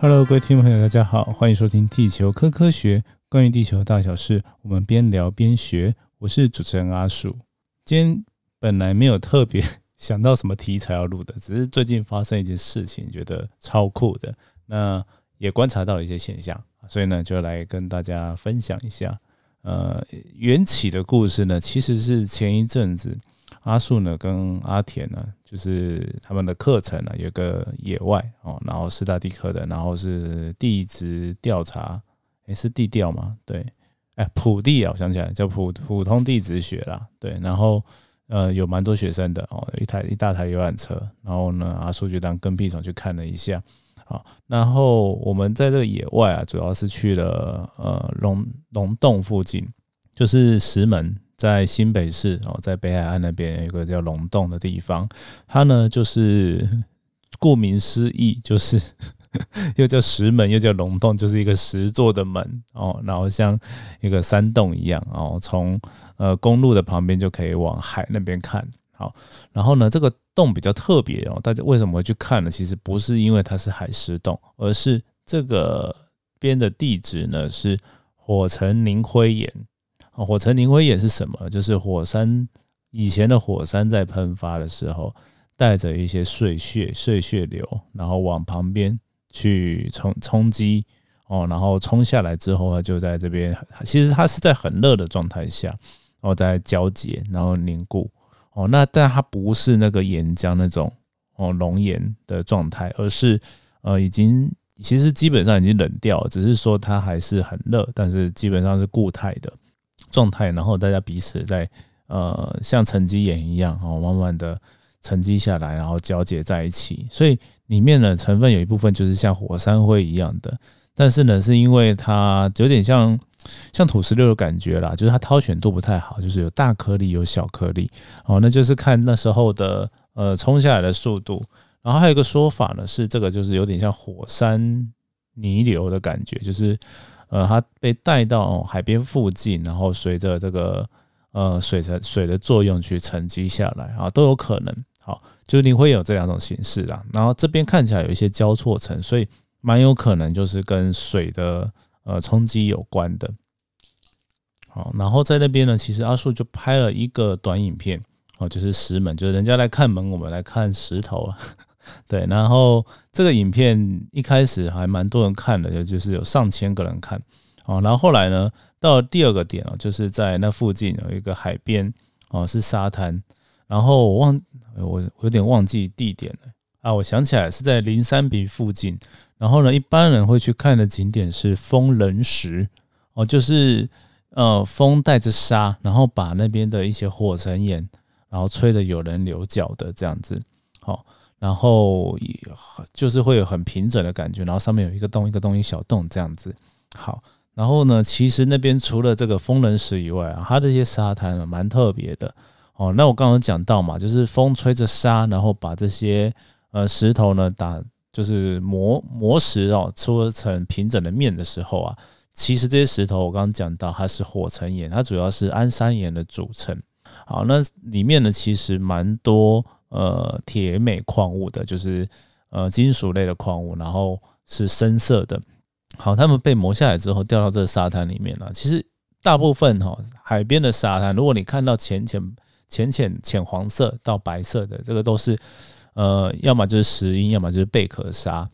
Hello，各位听众朋友，大家好，欢迎收听《地球科科学》，关于地球大小事，我们边聊边学。我是主持人阿树。今天本来没有特别想到什么题材要录的，只是最近发生一件事情，觉得超酷的，那也观察到了一些现象，所以呢，就来跟大家分享一下。呃，缘起的故事呢，其实是前一阵子。阿树呢，跟阿田呢，就是他们的课程呢，有个野外哦，然后是大地科的，然后是地质调查，诶，是地调吗？对，哎，普地啊，我想起来叫普普通地质学啦，对，然后呃，有蛮多学生的哦，一台一大台游览车，然后呢，阿树就当跟屁虫去看了一下，好，然后我们在这个野外啊，主要是去了呃龙龙洞附近，就是石门。在新北市哦，在北海岸那边有一个叫龙洞的地方，它呢就是顾名思义，就是 又叫石门，又叫龙洞，就是一个石做的门哦，然后像一个山洞一样哦，从呃公路的旁边就可以往海那边看。好，然后呢，这个洞比较特别哦，大家为什么会去看呢？其实不是因为它是海蚀洞，而是这个边的地质呢是火成凝灰岩。火成凝灰岩是什么？就是火山以前的火山在喷发的时候，带着一些碎屑、碎屑流，然后往旁边去冲冲击哦，然后冲下来之后，它就在这边。其实它是在很热的状态下，然后在交结，然后凝固哦。那但它不是那个岩浆那种哦熔岩的状态，而是呃已经其实基本上已经冷掉，只是说它还是很热，但是基本上是固态的。状态，然后大家彼此在呃像沉积岩一样哦，慢慢的沉积下来，然后交结在一起。所以里面的成分有一部分就是像火山灰一样的，但是呢，是因为它有点像像土石流的感觉啦，就是它挑选度不太好，就是有大颗粒有小颗粒哦，那就是看那时候的呃冲下来的速度。然后还有一个说法呢，是这个就是有点像火山泥流的感觉，就是。呃，它被带到海边附近，然后随着这个呃水的水的作用去沉积下来啊，都有可能。好，就你会有这两种形式啊。然后这边看起来有一些交错层，所以蛮有可能就是跟水的呃冲击有关的。好，然后在那边呢，其实阿树就拍了一个短影片哦，就是石门，就是人家来看门，我们来看石头啊。对，然后这个影片一开始还蛮多人看的，就就是有上千个人看，哦，然后后来呢，到了第二个点哦，就是在那附近有一个海边哦，是沙滩，然后我忘我有点忘记地点了。啊，我想起来是在灵山鼻附近，然后呢，一般人会去看的景点是风人石。哦，就是呃风带着沙，然后把那边的一些火成岩，然后吹得有人流脚的这样子，好。然后也就是会有很平整的感觉，然后上面有一个洞一个洞一小洞这样子。好，然后呢，其实那边除了这个风人石以外啊，它这些沙滩蛮特别的哦。那我刚刚讲到嘛，就是风吹着沙，然后把这些呃石头呢打，就是磨磨石哦，搓成平整的面的时候啊，其实这些石头我刚刚讲到它是火成岩，它主要是安山岩的组成。好，那里面呢其实蛮多。呃，铁镁矿物的，就是呃金属类的矿物，然后是深色的。好，它们被磨下来之后掉到这个沙滩里面了。其实大部分哈海边的沙滩，如果你看到浅浅浅浅浅黄色到白色的，这个都是呃要么就是石英，要么就是贝壳沙。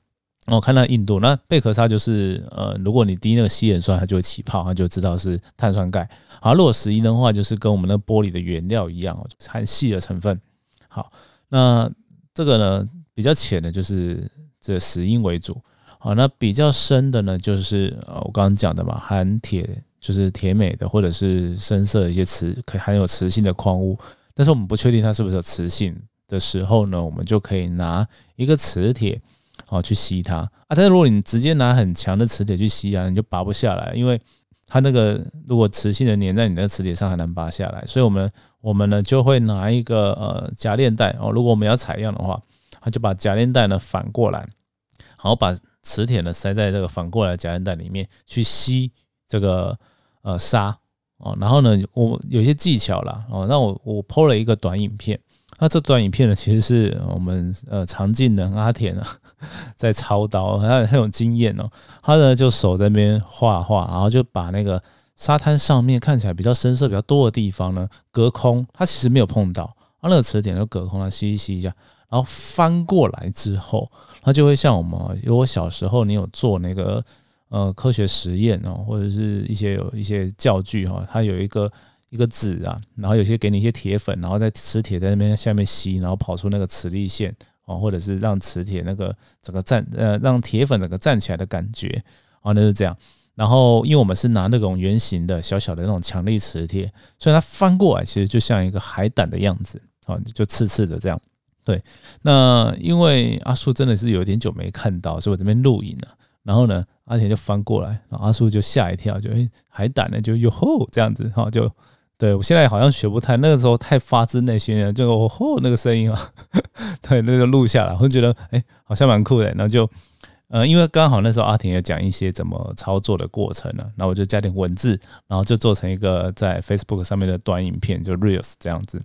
我看到印度那贝壳沙就是呃，如果你滴那个稀盐酸，它就会起泡，它就知道是碳酸钙。好，如果石英的话，就是跟我们那玻璃的原料一样，含细的成分。好，那这个呢比较浅的，就是这石英为主。好，那比较深的呢，就是呃我刚刚讲的嘛，含铁，就是铁镁的，或者是深色一些磁，可含有磁性的矿物。但是我们不确定它是不是有磁性的时候呢，我们就可以拿一个磁铁，哦去吸它啊。但是如果你直接拿很强的磁铁去吸啊，你就拔不下来，因为它那个如果磁性的粘在你的磁铁上，很难拔下来。所以我们。我们呢就会拿一个呃夹链袋哦，如果我们要采样的话，他就把夹链袋呢反过来，然后把磁铁呢塞在这个反过来的夹链袋里面去吸这个呃沙哦，然后呢我有些技巧啦哦，那我我抛了一个短影片那这段影片呢，其实是我们呃常进人阿田啊 在操刀，他很有经验哦。他呢就手在那边画画，然后就把那个沙滩上面看起来比较深色比较多的地方呢隔空，他其实没有碰到，他那个磁铁就隔空，了吸一吸一下，然后翻过来之后，它就会像我们，如果小时候你有做那个呃科学实验哦，或者是一些有一些教具哈，它有一个。一个纸啊，然后有些给你一些铁粉，然后在磁铁在那边下面吸，然后跑出那个磁力线哦，或者是让磁铁那个整个站呃，让铁粉整个站起来的感觉啊，那是这样。然后因为我们是拿那种圆形的小小的那种强力磁铁，所以它翻过来其实就像一个海胆的样子啊，就刺刺的这样。对，那因为阿叔真的是有点久没看到，所以我这边录影了。然后呢，阿田就翻过来，然后阿叔就吓一跳，就诶海胆呢，就哟吼这样子哈，就。对我现在好像学不太，那个时候太发自内心了，就哦吼那个声音啊，对，那就录下来，我就觉得哎好像蛮酷的，然后就呃因为刚好那时候阿婷也讲一些怎么操作的过程呢，然后我就加点文字，然后就做成一个在 Facebook 上面的短影片，就 Reels 这样子，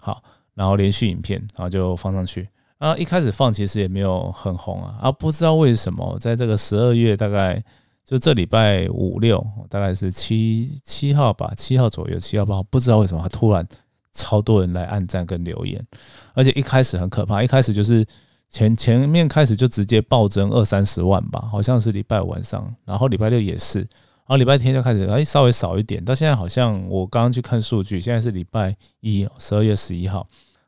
好，然后连续影片，然后就放上去，啊一开始放其实也没有很红啊，啊不知道为什么在这个十二月大概。就这礼拜五六，大概是七七号吧，七号左右，七号八号，不知道为什么突然超多人来按赞跟留言，而且一开始很可怕，一开始就是前前面开始就直接暴增二三十万吧，好像是礼拜五晚上，然后礼拜六也是，然后礼拜天就开始哎稍微少一点，到现在好像我刚刚去看数据，现在是礼拜一十二月十一号，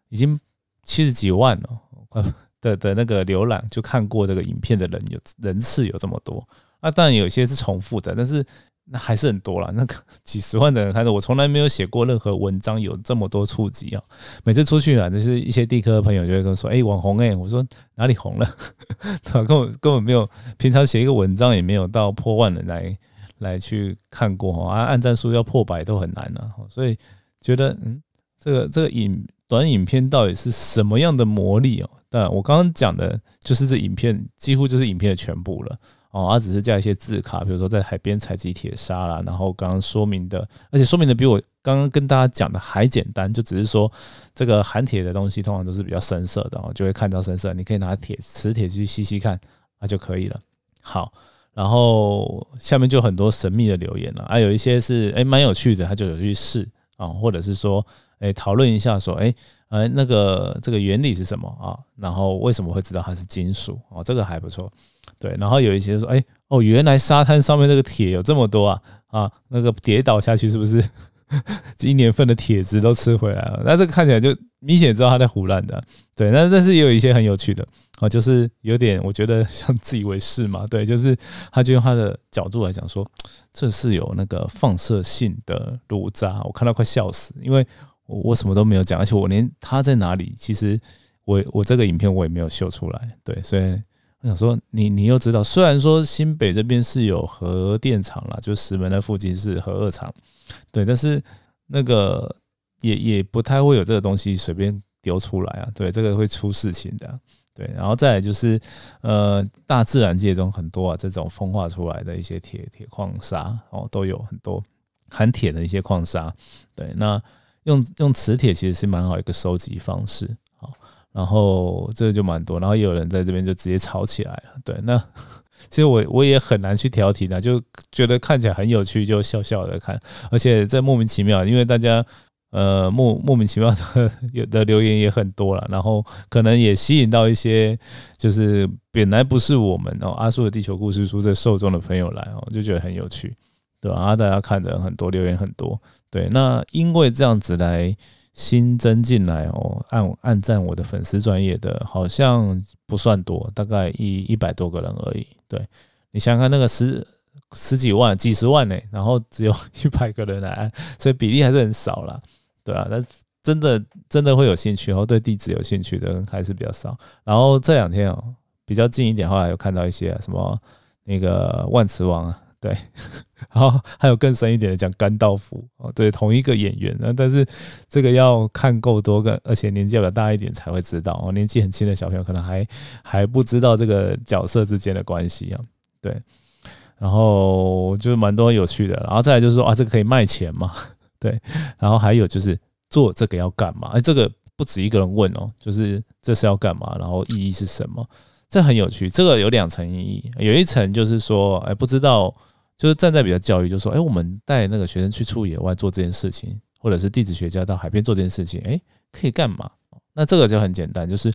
已经七十几万了，的的那个浏览就看过这个影片的人有人次有这么多。那当然有些是重复的，但是那还是很多了。那个 几十万的人看到，我从来没有写过任何文章有这么多触及啊！每次出去啊，就是一些地科的朋友就会跟我说：“哎，网红哎！”我说哪里红了？对吧？根本根本没有，平常写一个文章也没有到破万人来来去看过哈。啊，按赞数要破百都很难了，所以觉得嗯，这个这个影短影片到底是什么样的魔力哦？但我刚刚讲的就是这影片几乎就是影片的全部了。哦，它只是加一些字卡，比如说在海边采集铁砂啦，然后刚刚说明的，而且说明的比我刚刚跟大家讲的还简单，就只是说这个含铁的东西通常都是比较深色的，哦，就会看到深色，你可以拿铁磁铁去吸吸看，那就可以了。好，然后下面就很多神秘的留言了，还有一些是哎蛮有趣的，他就有去试啊，或者是说哎讨论一下说哎呃那个这个原理是什么啊，然后为什么会知道它是金属哦，这个还不错。对，然后有一些说，哎，哦，原来沙滩上面那个铁有这么多啊，啊，那个跌倒下去是不是 一年份的铁子都吃回来了？那这个看起来就明显知道他在胡乱的。对，那但是也有一些很有趣的，啊，就是有点我觉得像自以为是嘛。对，就是他就用他的角度来讲说，这是有那个放射性的炉渣，我看到快笑死，因为我我什么都没有讲，而且我连他在哪里，其实我我这个影片我也没有秀出来。对，所以。我想说，你你又知道，虽然说新北这边是有核电厂啦，就石门的附近是核二厂，对，但是那个也也不太会有这个东西随便丢出来啊，对，这个会出事情的，对，然后再来就是，呃，大自然界中很多啊这种风化出来的一些铁铁矿砂哦，都有很多含铁的一些矿砂，对，那用用磁铁其实是蛮好一个收集方式。然后这就蛮多，然后也有人在这边就直接吵起来了。对，那 其实我我也很难去挑剔的，就觉得看起来很有趣，就笑笑的看。而且这莫名其妙，因为大家呃莫莫名其妙的有 的留言也很多了，然后可能也吸引到一些就是本来不是我们哦阿叔的地球故事书这受众的朋友来哦，就觉得很有趣，对吧？啊，大家看的很多，留言很多，对。那因为这样子来。新增进来哦，按按赞我的粉丝专业的，好像不算多，大概一一百多个人而已。对你想想看，那个十十几万、几十万呢，然后只有一百个人来按，所以比例还是很少啦，对啊，那真的真的会有兴趣，然后对地址有兴趣的人还是比较少。然后这两天哦，比较近一点，后来有看到一些什么那个万磁王啊。对，然后还有更深一点的讲甘道夫哦，对，同一个演员呢，但是这个要看够多个，而且年纪比较大一点才会知道哦，年纪很轻的小朋友可能还还不知道这个角色之间的关系啊。对，然后就是蛮多有趣的，然后再来就是说啊，这个可以卖钱嘛？对，然后还有就是做这个要干嘛？哎，这个不止一个人问哦，就是这是要干嘛，然后意义是什么？这很有趣。这个有两层意义，有一层就是说，哎，不知道，就是站在比较教育，就说，哎，我们带那个学生去出野外做这件事情，或者是地质学家到海边做这件事情，哎，可以干嘛？那这个就很简单，就是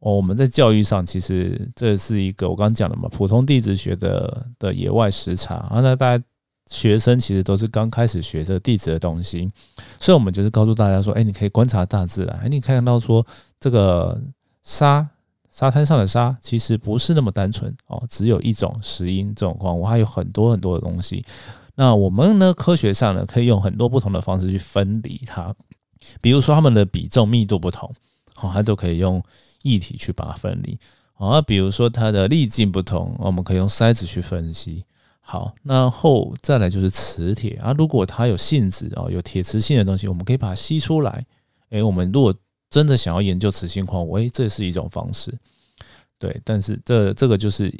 哦，我们在教育上其实这是一个我刚刚讲的嘛，普通地质学的的野外实查啊，那大家。学生其实都是刚开始学这地质的东西，所以我们就是告诉大家说，哎，你可以观察大自然，哎，你看到说这个沙沙滩上的沙其实不是那么单纯哦，只有一种石英这种矿物，还有很多很多的东西。那我们呢，科学上呢，可以用很多不同的方式去分离它，比如说它们的比重密度不同，好，它都可以用液体去把它分离。好，比如说它的粒径不同，我们可以用筛子去分析。好，那后再来就是磁铁啊。如果它有性质哦，有铁磁性的东西，我们可以把它吸出来。诶，我们如果真的想要研究磁性矿物，诶，这是一种方式。对，但是这这个就是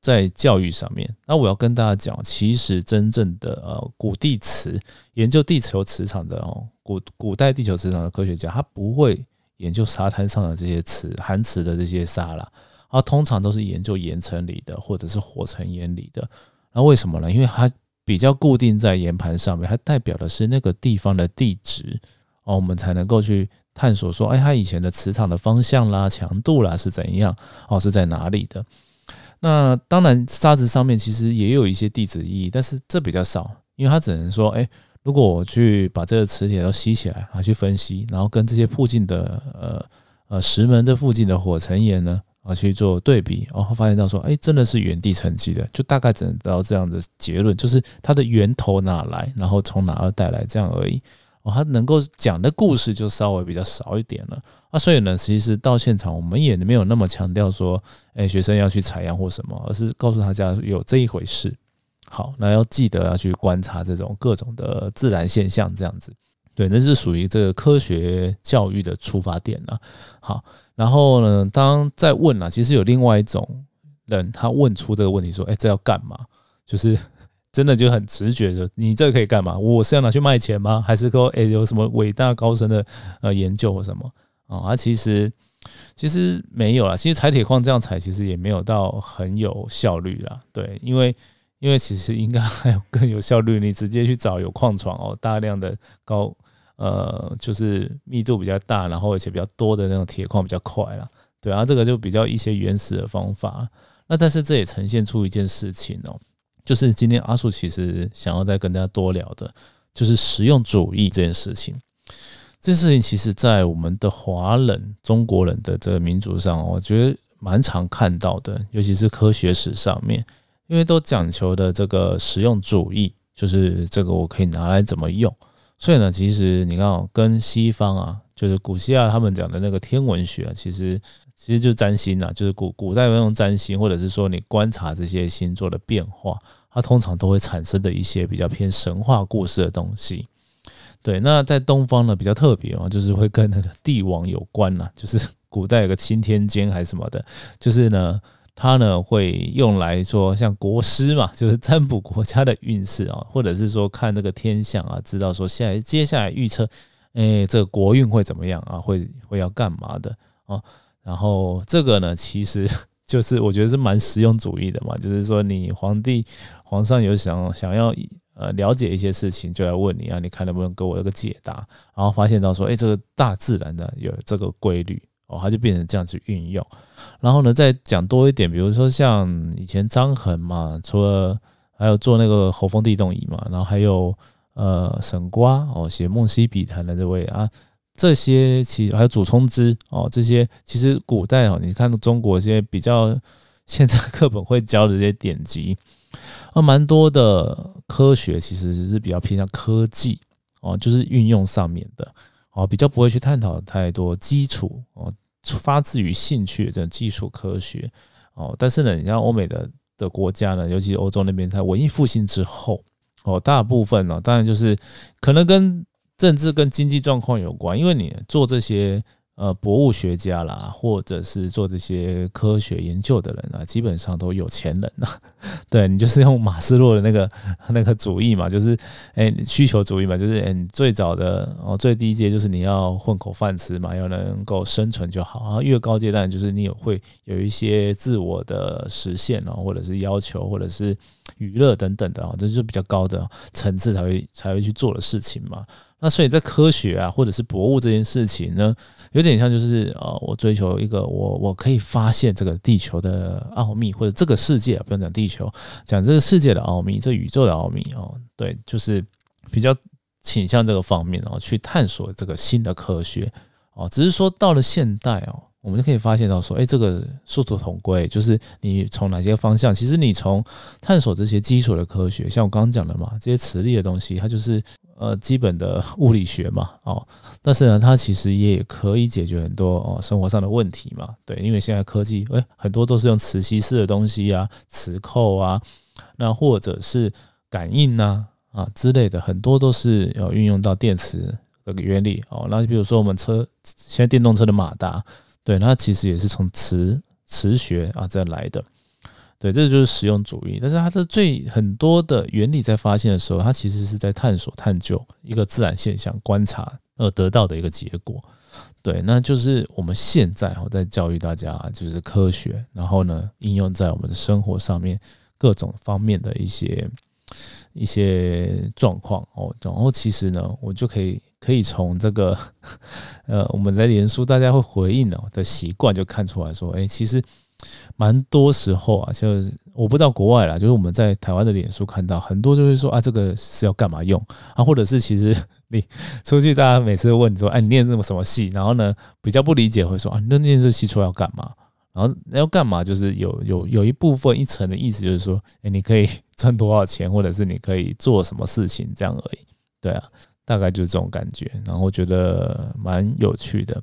在教育上面。那我要跟大家讲，其实真正的呃古地磁研究地球磁场的哦，古古代地球磁场的科学家，他不会研究沙滩上的这些磁含磁的这些沙啦，啊，通常都是研究岩层里的或者是火成岩里的。那为什么呢？因为它比较固定在岩盘上面，它代表的是那个地方的地质哦，我们才能够去探索说，哎，它以前的磁场的方向啦、强度啦是怎样哦，是在哪里的？那当然，沙子上面其实也有一些地质意义，但是这比较少，因为它只能说，哎，如果我去把这个磁铁都吸起来，然后去分析，然后跟这些附近的呃呃石门这附近的火成岩呢？啊，去做对比，然后发现到说，哎，真的是原地沉积的，就大概只能得到这样的结论，就是它的源头哪来，然后从哪儿带来这样而已。哦，他能够讲的故事就稍微比较少一点了。啊，所以呢，其实到现场我们也没有那么强调说，哎，学生要去采样或什么，而是告诉大家有这一回事。好，那要记得要去观察这种各种的自然现象，这样子。对，那是属于这个科学教育的出发点了。好。然后呢，当再问了，其实有另外一种人，他问出这个问题说：“哎，这要干嘛？”就是真的就很直觉的，你这个可以干嘛？我是要拿去卖钱吗？还是说，哎，有什么伟大高深的呃研究或什么啊？啊，其实其实没有啦。其实采铁矿这样采，其实也没有到很有效率啦。对，因为因为其实应该还有更有效率，你直接去找有矿床哦，大量的高。呃，就是密度比较大，然后而且比较多的那种铁矿比较快啦，对啊，这个就比较一些原始的方法。那但是这也呈现出一件事情哦，就是今天阿树其实想要再跟大家多聊的，就是实用主义这件事情。这件事情其实在我们的华人、中国人的这个民族上，我觉得蛮常看到的，尤其是科学史上面，因为都讲求的这个实用主义，就是这个我可以拿来怎么用。所以呢，其实你看，跟西方啊，就是古希腊他们讲的那个天文学，其实其实就占星啊，就是古古代用占星，或者是说你观察这些星座的变化，它通常都会产生的一些比较偏神话故事的东西。对，那在东方呢比较特别啊，就是会跟那个帝王有关呐，就是 古代有个钦天监还是什么的，就是呢。它呢会用来说像国师嘛，就是占卜国家的运势啊，或者是说看那个天象啊，知道说下来接下来预测，哎，这个国运会怎么样啊？会会要干嘛的哦？然后这个呢，其实 就是我觉得是蛮实用主义的嘛，就是说你皇帝皇上有想想要呃了解一些事情，就来问你啊，你看能不能给我一个解答？然后发现到说，哎，这个大自然的有这个规律。哦，它就变成这样去运用，然后呢，再讲多一点，比如说像以前张衡嘛，除了还有做那个侯风地动仪嘛，然后还有呃沈瓜哦写《梦溪笔谈》的这位啊，这些其实还有祖冲之哦，这些其实古代哦，你看中国这些比较现在课本会教的这些典籍啊，蛮多的科学其实是比较偏向科技哦，就是运用上面的。哦，比较不会去探讨太多基础哦，发自于兴趣的这种基础科学哦。但是呢，你像欧美的的国家呢，尤其欧洲那边，在文艺复兴之后哦，大部分呢，当然就是可能跟政治跟经济状况有关，因为你做这些呃，博物学家啦，或者是做这些科学研究的人啊，基本上都有钱人呐。对你就是用马斯洛的那个那个主义嘛，就是哎需求主义嘛，就是哎最早的哦最低阶就是你要混口饭吃嘛，要能够生存就好。然后越高阶段就是你有会有一些自我的实现哦，或者是要求，或者是娱乐等等的啊，这就是比较高的层次才会才会去做的事情嘛。那所以在科学啊，或者是博物这件事情呢，有点像就是呃，我追求一个我我可以发现这个地球的奥秘，或者这个世界不用讲地球，讲这个世界的奥秘，这宇宙的奥秘哦，对，就是比较倾向这个方面哦，去探索这个新的科学哦。只是说到了现代哦，我们就可以发现到说，哎，这个殊途同归，就是你从哪些方向，其实你从探索这些基础的科学，像我刚刚讲的嘛，这些磁力的东西，它就是。呃，基本的物理学嘛，哦，但是呢，它其实也可以解决很多哦生活上的问题嘛，对，因为现在科技，诶，很多都是用磁吸式的东西啊，磁扣啊，那或者是感应呐，啊之类的，很多都是要运用到电磁的原理哦。那比如说我们车现在电动车的马达，对，它其实也是从磁磁学啊这来的。对，这就是实用主义。但是它的最很多的原理在发现的时候，它其实是在探索、探究一个自然现象、观察而得到的一个结果。对，那就是我们现在我在教育大家，就是科学，然后呢应用在我们的生活上面各种方面的一些一些状况哦。然后其实呢，我就可以可以从这个 呃我们在连书大家会回应的的习惯就看出来说，哎，其实。蛮多时候啊，就是我不知道国外啦，就是我们在台湾的脸书看到很多就会说啊，这个是要干嘛用啊？或者是其实 你出去，大家每次问你说，哎，你念什么什么戏？然后呢，比较不理解会说啊，那念这戏出来要干嘛？然后要干嘛？就是有有有一部分一层的意思就是说，哎，你可以赚多少钱，或者是你可以做什么事情这样而已。对啊，大概就是这种感觉。然后觉得蛮有趣的。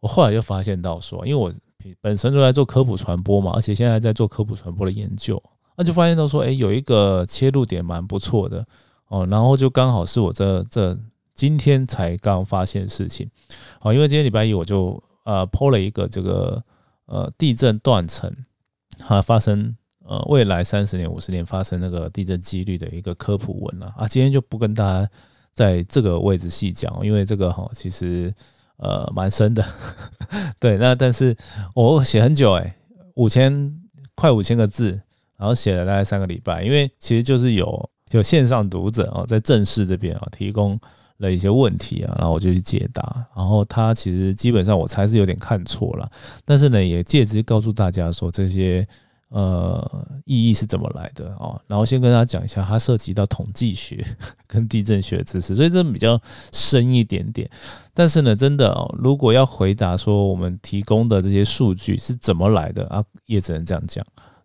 我后来就发现到说，因为我。本身就在做科普传播嘛，而且现在在做科普传播的研究，那就发现到说，哎，有一个切入点蛮不错的哦，然后就刚好是我这这今天才刚发现事情，好，因为今天礼拜一我就呃抛了一个这个呃地震断层哈发生呃未来三十年五十年发生那个地震几率的一个科普文了啊，今天就不跟大家在这个位置细讲，因为这个哈其实。呃，蛮深的，对，那但是我写很久哎，五千快五千个字，然后写了大概三个礼拜，因为其实就是有有线上读者啊，在正式这边啊提供了一些问题啊，然后我就去解答，然后他其实基本上我猜是有点看错了，但是呢，也借机告诉大家说这些。呃，意义是怎么来的哦？然后先跟大家讲一下，它涉及到统计学 跟地震学的知识，所以这比较深一点点。但是呢，真的，如果要回答说我们提供的这些数据是怎么来的啊，也只能这样讲。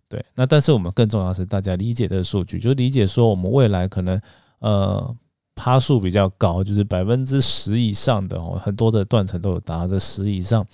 对，那但是我们更重要的是大家理解这个数据，就理解说我们未来可能呃趴数比较高，就是百分之十以上的哦，很多的断层都有达到十以上，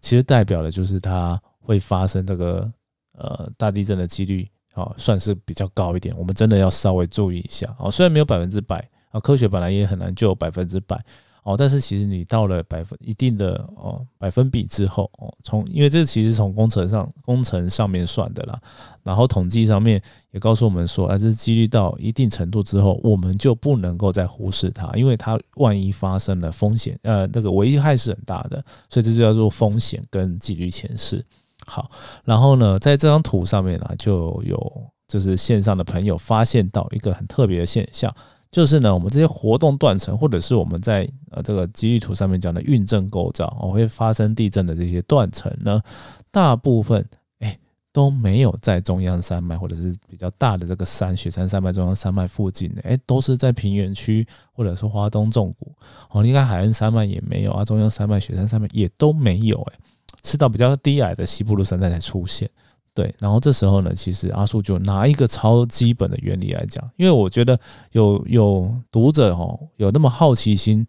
其实代表的就是它会发生这个。呃，大地震的几率哦，算是比较高一点。我们真的要稍微注意一下哦。虽然没有百分之百啊，科学本来也很难就有百分之百哦。但是其实你到了百分一定的哦百分比之后哦，从因为这其实是从工程上工程上面算的啦，然后统计上面也告诉我们说，啊，这几率到一定程度之后，我们就不能够再忽视它，因为它万一发生了风险，呃，那个危害是很大的，所以这就叫做风险跟几率前世。好，然后呢，在这张图上面呢，就有就是线上的朋友发现到一个很特别的现象，就是呢，我们这些活动断层，或者是我们在呃这个基地图上面讲的运震构造，哦，会发生地震的这些断层呢，大部分哎都没有在中央山脉或者是比较大的这个山雪山山脉、中央山脉附近，哎，都是在平原区或者是华东纵谷，哦，你看海岸山脉也没有啊，中央山脉、雪山山脉也都没有，哎。是到比较低矮的西部路山带才出现，对，然后这时候呢，其实阿树就拿一个超基本的原理来讲，因为我觉得有有读者哦有那么好奇心，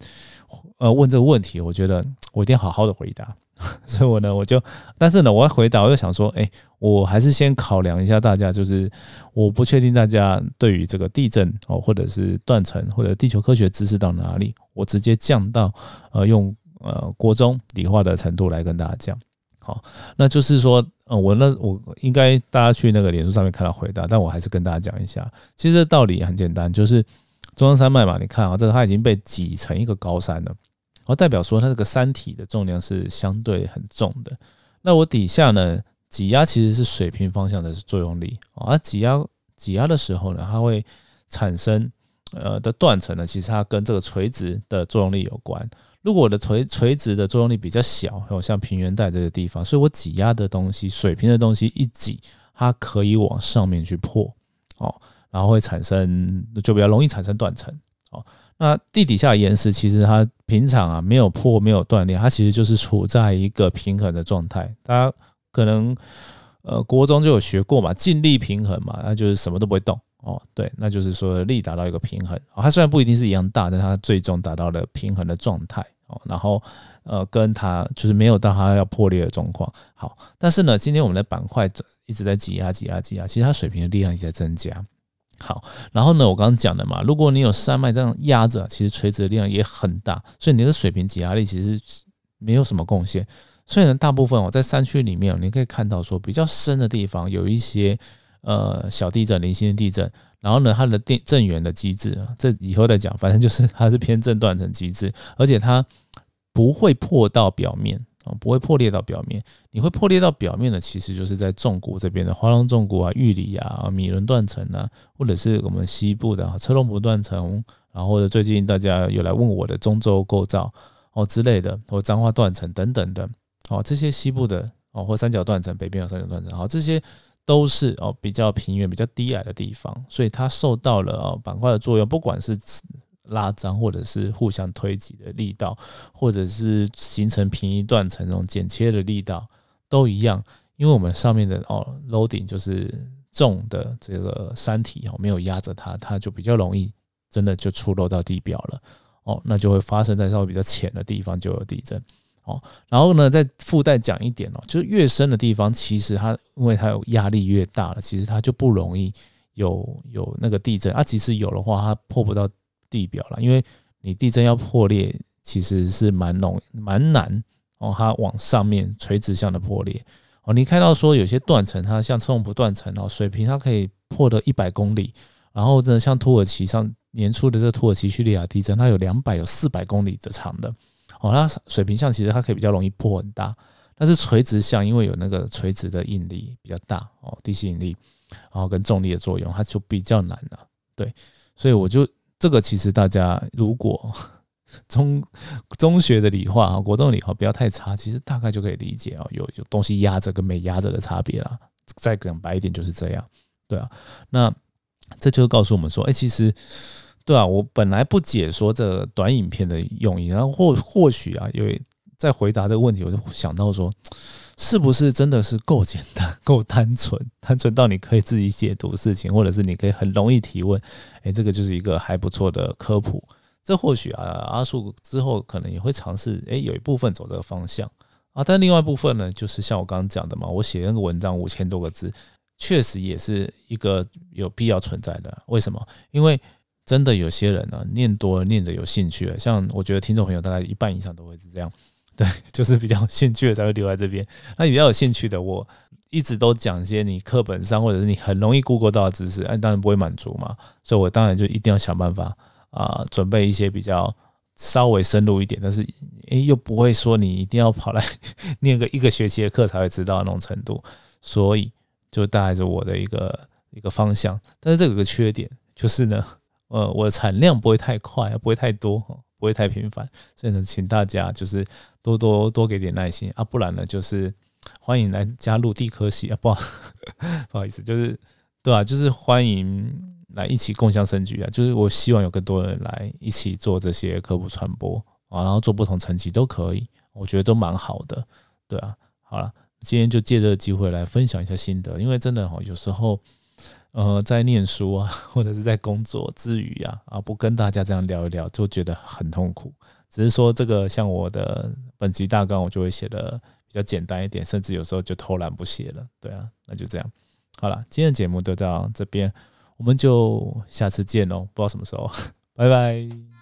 呃，问这个问题，我觉得我一定好好的回答，所以我呢我就，但是呢我要回答，我又想说，哎，我还是先考量一下大家，就是我不确定大家对于这个地震哦，或者是断层或者地球科学知识到哪里，我直接降到呃用。呃国中理化的程度来跟大家讲。好，那就是说，呃，我那我应该大家去那个脸书上面看到回答，但我还是跟大家讲一下，其实道理很简单，就是中央山脉嘛，你看啊，这个它已经被挤成一个高山了，而代表说它这个山体的重量是相对很重的。那我底下呢，挤压其实是水平方向的作用力啊，挤压挤压的时候呢，它会产生呃的断层呢，其实它跟这个垂直的作用力有关。如果我的垂垂直的作用力比较小，像平原带这个地方，所以我挤压的东西，水平的东西一挤，它可以往上面去破哦，然后会产生就比较容易产生断层哦。那地底下岩石其实它平常啊没有破没有断裂，它其实就是处在一个平衡的状态。大家可能呃国中就有学过嘛，静力平衡嘛，那就是什么都不会动。哦，对，那就是说力达到一个平衡，它虽然不一定是一样大，但它最终达到了平衡的状态哦。然后呃，跟它就是没有到它要破裂的状况。好，但是呢，今天我们的板块一直在挤压、挤压、挤压，其实它水平的力量也在增加。好，然后呢，我刚刚讲的嘛，如果你有山脉这样压着，其实垂直的力量也很大，所以你的水平挤压力其实没有什么贡献。所以呢，大部分我在山区里面，你可以看到说比较深的地方有一些。呃，小地震、零星的地震，然后呢，它的电震源的机制，这以后再讲，反正就是它是偏震断层机制，而且它不会破到表面啊，不会破裂到表面。你会破裂到表面的，其实就是在重谷这边的华龙重谷啊、玉里啊、米伦断层啊，或者是我们西部的车龙不断层，然后或者最近大家有来问我的中州构造哦之类的，或彰化断层等等的哦，这些西部的哦，或三角断层，北边有三角断层，好这些。都是哦比较平原、比较低矮的地方，所以它受到了哦板块的作用，不管是拉张或者是互相推挤的力道，或者是形成平移断层那种剪切的力道，都一样。因为我们上面的哦 loading 就是重的这个山体哦没有压着它，它就比较容易真的就出漏到地表了哦，那就会发生在稍微比较浅的地方就有地震。哦，然后呢，再附带讲一点哦，就是越深的地方，其实它因为它有压力越大了，其实它就不容易有有那个地震啊。即使有的话，它破不到地表了，因为你地震要破裂，其实是蛮容蛮难哦。它往上面垂直向的破裂哦，你看到说有些断层，它像车龙不断层哦，水平它可以破的一百公里，然后呢，像土耳其上年初的这土耳其叙利亚地震，它有两百有四百公里的长的。哦，它水平向其实它可以比较容易破很大，但是垂直向因为有那个垂直的引力比较大哦，地心引力，然后跟重力的作用，它就比较难了。对，所以我就这个其实大家如果 中中学的理化啊，国中理化不要太差，其实大概就可以理解啊，有有东西压着跟没压着的差别啦。再讲白一点就是这样，对啊，那这就告诉我们说，哎，其实。对啊，我本来不解说这短影片的用意，然后或或许啊，因为在回答这个问题，我就想到说，是不是真的是够简单、够单纯，单纯到你可以自己解读事情，或者是你可以很容易提问？哎，这个就是一个还不错的科普。这或许啊，阿树之后可能也会尝试，哎，有一部分走这个方向啊，但另外一部分呢，就是像我刚刚讲的嘛，我写那个文章五千多个字，确实也是一个有必要存在的。为什么？因为真的有些人呢，念多了，念的有兴趣了。像我觉得听众朋友大概一半以上都会是这样，对，就是比较兴趣的才会留在这边。那比较有兴趣的，我一直都讲一些你课本上或者是你很容易 Google 到的知识，哎，当然不会满足嘛。所以我当然就一定要想办法啊，准备一些比较稍微深入一点，但是诶又不会说你一定要跑来 念个一个学期的课才会知道那种程度。所以就大概是我的一个一个方向。但是这有个缺点，就是呢。呃，我的产量不会太快，不会太多，不会太频繁，所以呢，请大家就是多多多给点耐心啊，不然呢，就是欢迎来加入地科系啊，不 不好意思，就是对啊？就是欢迎来一起共享升局啊，就是我希望有更多人来一起做这些科普传播啊，然后做不同层级都可以，我觉得都蛮好的，对啊。好了，今天就借这个机会来分享一下心得，因为真的哈，有时候。呃，在念书啊，或者是在工作之余啊，啊，不跟大家这样聊一聊，就觉得很痛苦。只是说这个像我的本集大纲，我就会写的比较简单一点，甚至有时候就偷懒不写了。对啊，那就这样。好了，今天的节目就到这边，我们就下次见喽，不知道什么时候，拜拜。